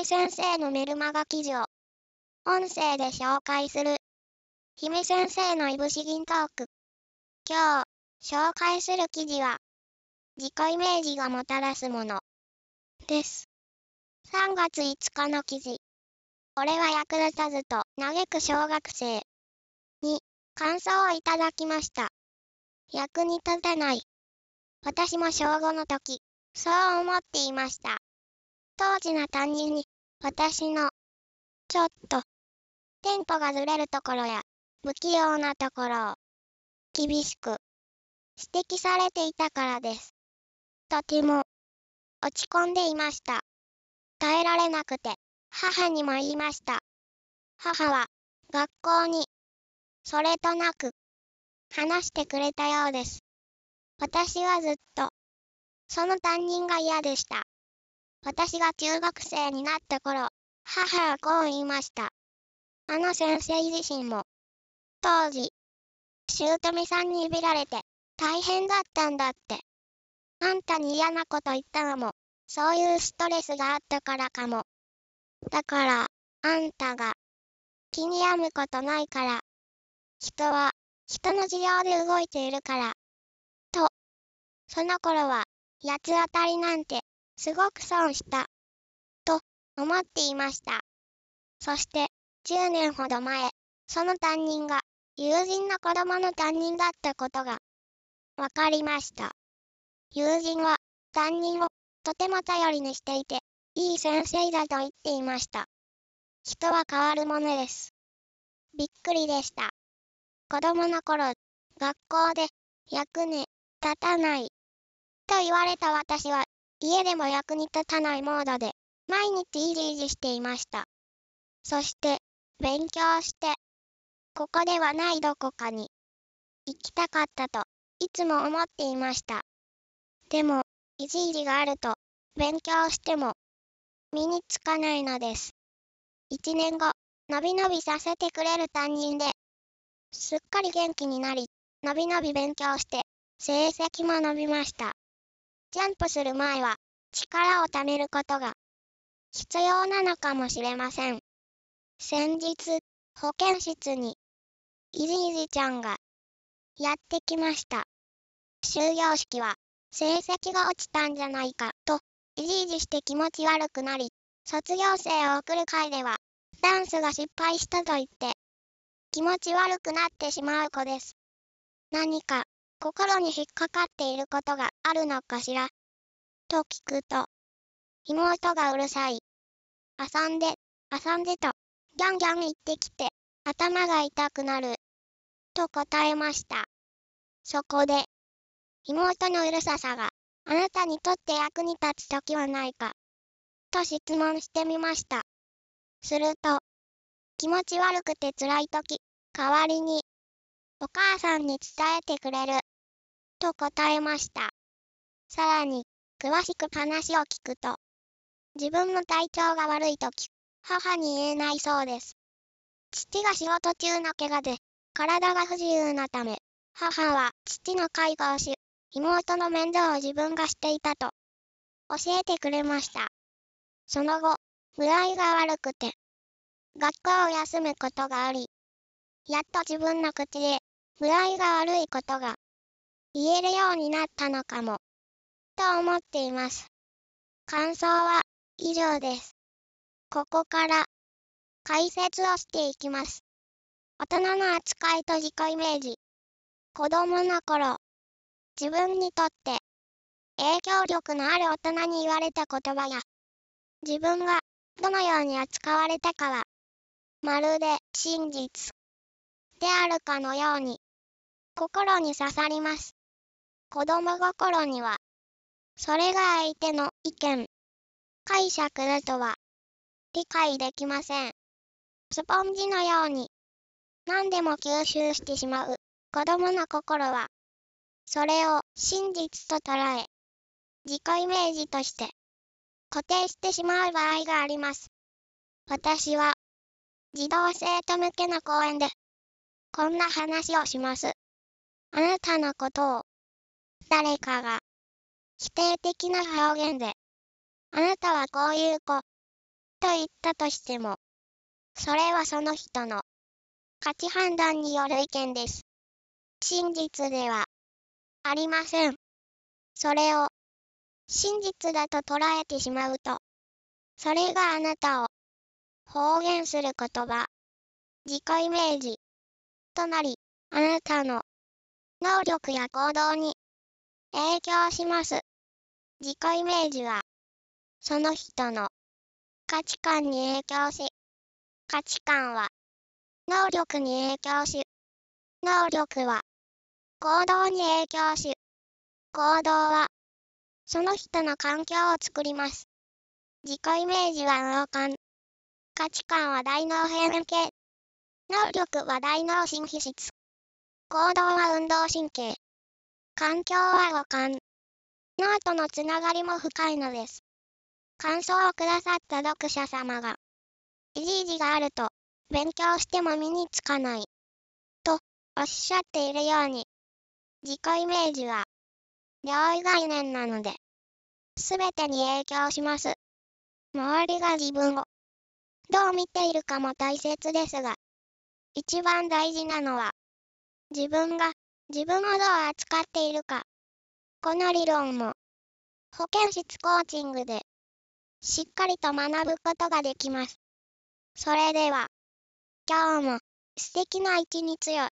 姫先生のメルマガ記事を音声で紹介する。姫先生のいぶし銀トーク。今日紹介する記事は自己イメージがもたらすもの。です。3月5日の記事。俺は役立たずと嘆く小学生。に感想をいただきました。役に立たない。私も小5の時そう思っていました。当時の担任に、私の、ちょっと、テンポがずれるところや、不器用なところを、厳しく、指摘されていたからです。とても、落ち込んでいました。耐えられなくて、母にも言いました。母は、学校に、それとなく、話してくれたようです。私はずっと、その担任が嫌でした。私が中学生になった頃、母はこう言いました。あの先生自身も、当時、姑さんにいびられて、大変だったんだって。あんたに嫌なこと言ったのも、そういうストレスがあったからかも。だから、あんたが、気に病むことないから。人は、人の事情で動いているから。と、その頃は、八つ当たりなんて、すごく損した。と思っていました。そして10年ほど前、その担任が友人の子供の担任だったことが分かりました。友人は担任をとても頼りにしていて、いい先生だと言っていました。人は変わるものです。びっくりでした。子供の頃、学校で役に立たないと言われた私は家でも役に立たないモードで、毎日いじいじしていました。そして、勉強して、ここではないどこかに、行きたかったと、いつも思っていました。でも、いじいじがあると、勉強しても、身につかないのです。一年後、のびのびさせてくれる担任で、すっかり元気になり、のびのび勉強して、成績も伸びました。ジャンプする前は力を貯めることが必要なのかもしれません。先日、保健室にいじいじちゃんがやってきました。終業式は成績が落ちたんじゃないかといじいじして気持ち悪くなり、卒業生を送る会ではダンスが失敗したと言って気持ち悪くなってしまう子です。何か心に引っかかっていることがあるのかしら？と聞くと、妹がうるさい。遊んで、遊んでと、ギャンギャン言ってきて、頭が痛くなる。と答えました。そこで、妹のうるささがあなたにとって役に立つときはないかと質問してみました。すると、気持ち悪くて辛いとき、代わりに、お母さんに伝えてくれると答えました。さらに、詳しく話を聞くと、自分の体調が悪いとき、母に言えないそうです。父が仕事中の怪我で、体が不自由なため、母は父の介護をし、妹の面倒を自分がしていたと、教えてくれました。その後、具合が悪くて、学校を休むことがあり、やっと自分の口で、具合が悪いことが言えるようになったのかも、と思っています。感想は以上です。ここから解説をしていきます。大人の扱いと自己イメージ。子供の頃、自分にとって影響力のある大人に言われた言葉や、自分がどのように扱われたかは、まるで真実であるかのように、心に刺さります。子供心には、それが相手の意見、解釈だとは理解できません。スポンジのように何でも吸収してしまう子供の心は、それを真実と捉え、自己イメージとして固定してしまう場合があります。私は児童生徒向けの講演でこんな話をします。あなたのことを誰かが否定的な表現で、あなたはこういう子と言ったとしても、それはその人の価値判断による意見です。真実ではありません。それを真実だと捉えてしまうと、それがあなたを方言する言葉、自己イメージとなり、あなたの能力や行動に影響します。自己イメージは、その人の価値観に影響し、価値観は能力に影響し、能力は行動に影響し、行動はその人の環境を作ります。自己イメージは脳幹。価値観は大脳平面系。能力は大脳新皮質。行動は運動神経。環境は五感。脳とのつながりも深いのです。感想をくださった読者様が、いじいじがあると、勉強しても身につかない。と、おっしゃっているように、自己イメージは、領域概念なので、すべてに影響します。周りが自分をどう見ているかも大切ですが、一番大事なのは、自分が自分をどう扱っているか。この理論も、保健室コーチングで、しっかりと学ぶことができます。それでは、今日も素敵な一日を。